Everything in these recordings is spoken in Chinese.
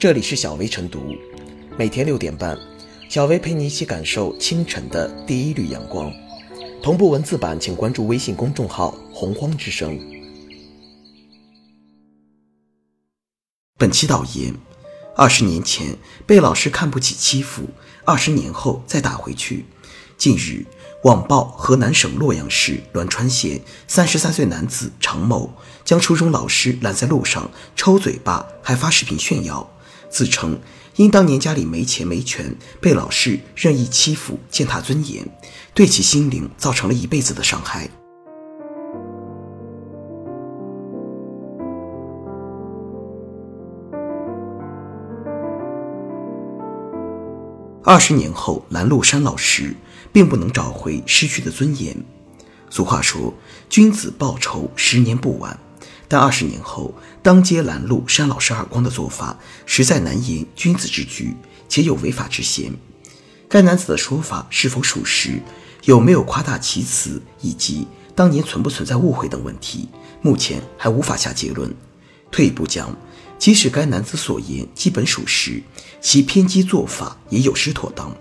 这里是小薇晨读，每天六点半，小薇陪你一起感受清晨的第一缕阳光。同步文字版，请关注微信公众号“洪荒之声”。本期导言：二十年前被老师看不起欺负，二十年后再打回去。近日，网曝河南省洛阳市栾川县三十三岁男子常某将初中老师拦在路上抽嘴巴，还发视频炫耀。自称因当年家里没钱没权，被老师任意欺负、践踏尊严，对其心灵造成了一辈子的伤害。二十年后拦路删老师，并不能找回失去的尊严。俗话说：“君子报仇，十年不晚。”但二十年后，当街拦路扇老师耳光的做法，实在难言君子之举，且有违法之嫌。该男子的说法是否属实，有没有夸大其词，以及当年存不存在误会等问题，目前还无法下结论。退一步讲，即使该男子所言基本属实，其偏激做法也有失妥当。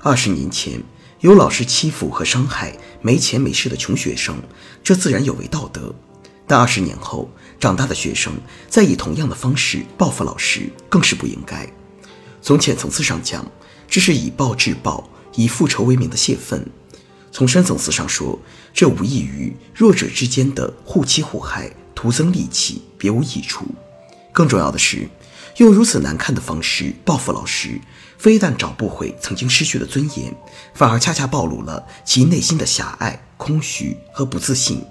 二十年前，有老师欺负和伤害没钱没势的穷学生，这自然有违道德。但二十年后，长大的学生再以同样的方式报复老师，更是不应该。从浅层次上讲，这是以暴制暴、以复仇为名的泄愤；从深层次上说，这无异于弱者之间的互欺互害，徒增戾气，别无益处。更重要的是，用如此难看的方式报复老师，非但找不回曾经失去的尊严，反而恰恰暴露了其内心的狭隘、空虚和不自信。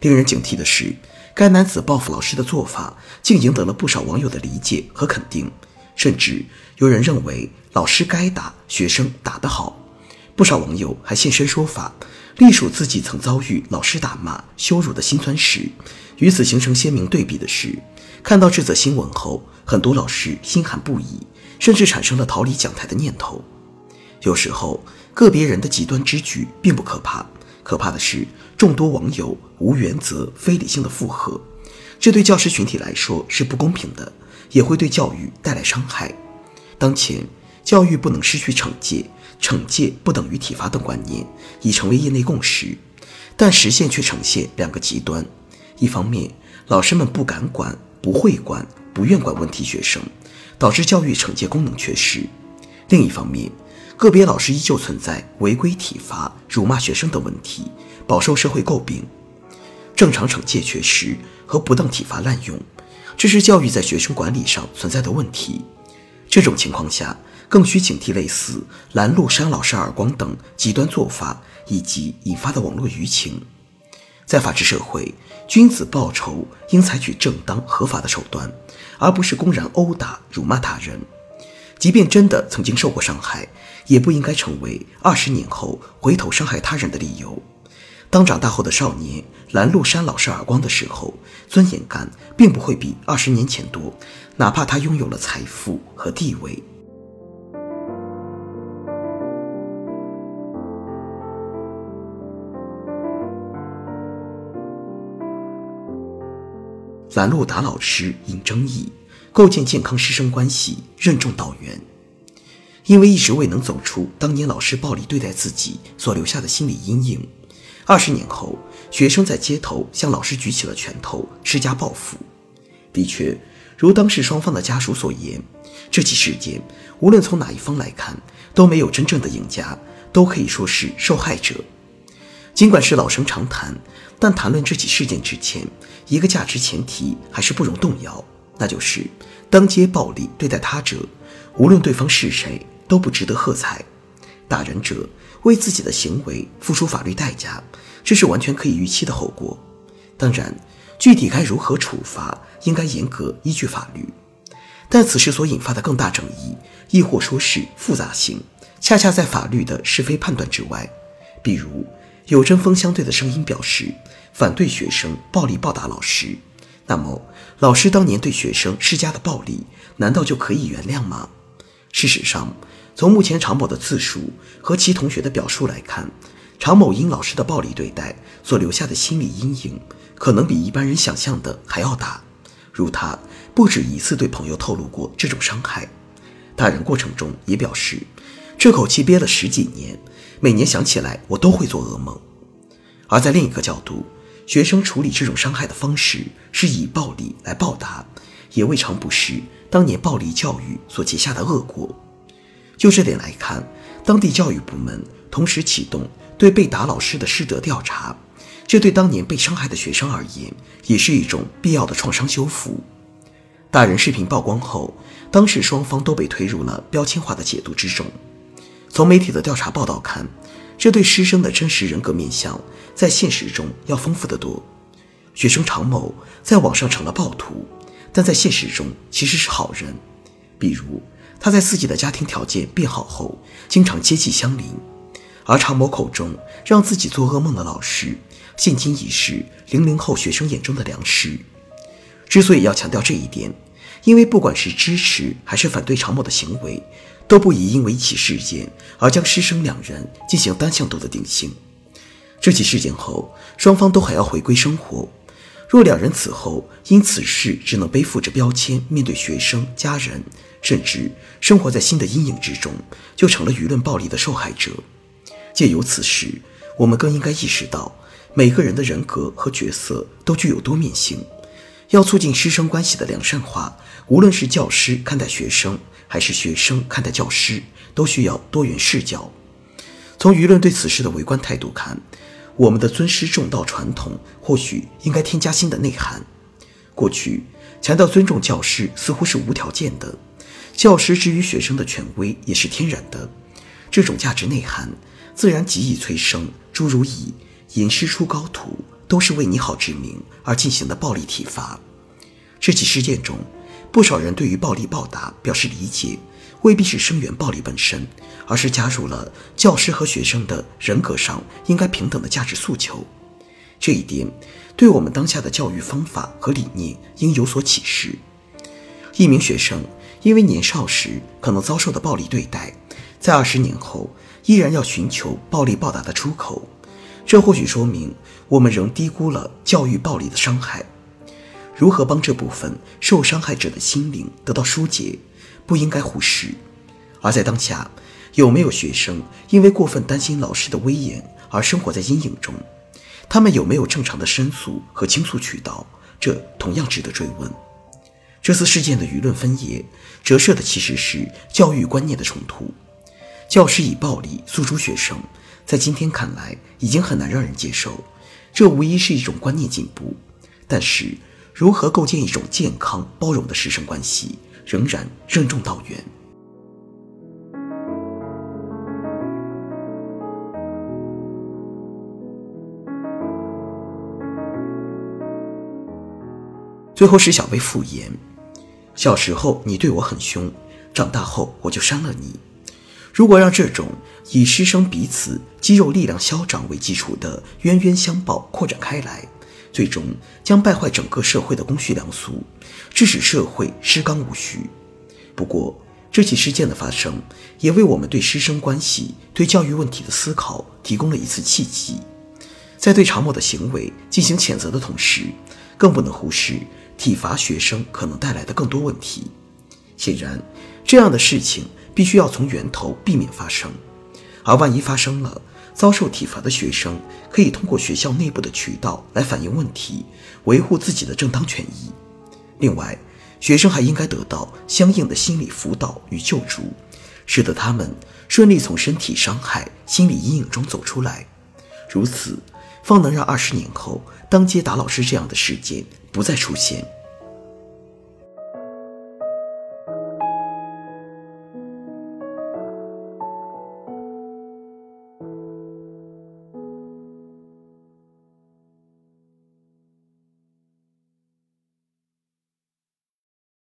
令人警惕的是，该男子报复老师的做法竟赢得了不少网友的理解和肯定，甚至有人认为老师该打，学生打得好。不少网友还现身说法，隶属自己曾遭遇老师打骂、羞辱的辛酸史。与此形成鲜明对比的是，看到这则新闻后，很多老师心寒不已，甚至产生了逃离讲台的念头。有时候，个别人的极端之举并不可怕。可怕的是，众多网友无原则、非理性的附和，这对教师群体来说是不公平的，也会对教育带来伤害。当前，教育不能失去惩戒，惩戒不等于体罚等观念已成为业内共识，但实现却呈现两个极端：一方面，老师们不敢管、不会管、不愿管问题学生，导致教育惩戒功能缺失；另一方面，个别老师依旧存在违规体罚、辱骂学生等问题，饱受社会诟病。正常惩戒缺失和不当体罚滥用，这是教育在学生管理上存在的问题。这种情况下，更需警惕类似拦路扇老师耳光等极端做法以及引发的网络舆情。在法治社会，君子报仇应采取正当合法的手段，而不是公然殴打、辱骂他人。即便真的曾经受过伤害，也不应该成为二十年后回头伤害他人的理由。当长大后的少年拦路扇老师耳光的时候，尊严感并不会比二十年前多，哪怕他拥有了财富和地位。拦路打老师引争议。构建健康师生关系，任重道远。因为一直未能走出当年老师暴力对待自己所留下的心理阴影，二十年后，学生在街头向老师举起了拳头，施加报复。的确，如当事双方的家属所言，这起事件无论从哪一方来看，都没有真正的赢家，都可以说是受害者。尽管是老生常谈，但谈论这起事件之前，一个价值前提还是不容动摇。那就是当街暴力对待他者，无论对方是谁，都不值得喝彩。打人者为自己的行为付出法律代价，这是完全可以预期的后果。当然，具体该如何处罚，应该严格依据法律。但此事所引发的更大争议，亦或说是复杂性，恰恰在法律的是非判断之外。比如，有针锋相对的声音表示反对学生暴力暴打老师。那么，老师当年对学生施加的暴力，难道就可以原谅吗？事实上，从目前常某的自述和其同学的表述来看，常某因老师的暴力对待所留下的心理阴影，可能比一般人想象的还要大。如他不止一次对朋友透露过这种伤害。打人过程中也表示，这口气憋了十几年，每年想起来我都会做噩梦。而在另一个角度，学生处理这种伤害的方式是以暴力来报答，也未尝不是当年暴力教育所结下的恶果。就这点来看，当地教育部门同时启动对被打老师的师德调查，这对当年被伤害的学生而言，也是一种必要的创伤修复。大人视频曝光后，当事双方都被推入了标签化的解读之中。从媒体的调查报道看，这对师生的真实人格面相在现实中要丰富得多。学生常某在网上成了暴徒，但在现实中其实是好人。比如，他在自己的家庭条件变好后，经常接济乡邻；而常某口中让自己做噩梦的老师，现今已是零零后学生眼中的良师。之所以要强调这一点，因为不管是支持还是反对常某的行为，都不宜因为一起事件而将师生两人进行单向度的定性。这起事件后，双方都还要回归生活。若两人此后因此事只能背负着标签面对学生、家人，甚至生活在新的阴影之中，就成了舆论暴力的受害者。借由此事，我们更应该意识到，每个人的人格和角色都具有多面性。要促进师生关系的良善化，无论是教师看待学生，还是学生看待教师，都需要多元视角。从舆论对此事的围观态度看，我们的尊师重道传统或许应该添加新的内涵。过去强调尊重教师似乎是无条件的，教师之于学生的权威也是天然的。这种价值内涵，自然极易催生诸如以吟诗出高徒。都是为你好之名而进行的暴力体罚。这起事件中，不少人对于暴力报答表示理解，未必是声援暴力本身，而是加入了教师和学生的人格上应该平等的价值诉求。这一点对我们当下的教育方法和理念应有所启示。一名学生因为年少时可能遭受的暴力对待，在二十年后依然要寻求暴力报答的出口。这或许说明我们仍低估了教育暴力的伤害。如何帮这部分受伤害者的心灵得到疏解，不应该忽视。而在当下，有没有学生因为过分担心老师的威严而生活在阴影中？他们有没有正常的申诉和倾诉渠道？这同样值得追问。这次事件的舆论分野，折射的其实是教育观念的冲突。教师以暴力诉诸学生。在今天看来，已经很难让人接受，这无疑是一种观念进步。但是，如何构建一种健康包容的师生关系，仍然任重道远。最后是小薇复言：小时候你对我很凶，长大后我就删了你。如果让这种以师生彼此肌肉力量消长为基础的冤冤相报扩展开来，最终将败坏整个社会的公序良俗，致使社会失纲无序。不过，这起事件的发生，也为我们对师生关系、对教育问题的思考提供了一次契机。在对常某的行为进行谴责的同时，更不能忽视体罚学生可能带来的更多问题。显然，这样的事情。必须要从源头避免发生，而万一发生了，遭受体罚的学生可以通过学校内部的渠道来反映问题，维护自己的正当权益。另外，学生还应该得到相应的心理辅导与救助，使得他们顺利从身体伤害、心理阴影中走出来。如此，方能让二十年后当街打老师这样的事件不再出现。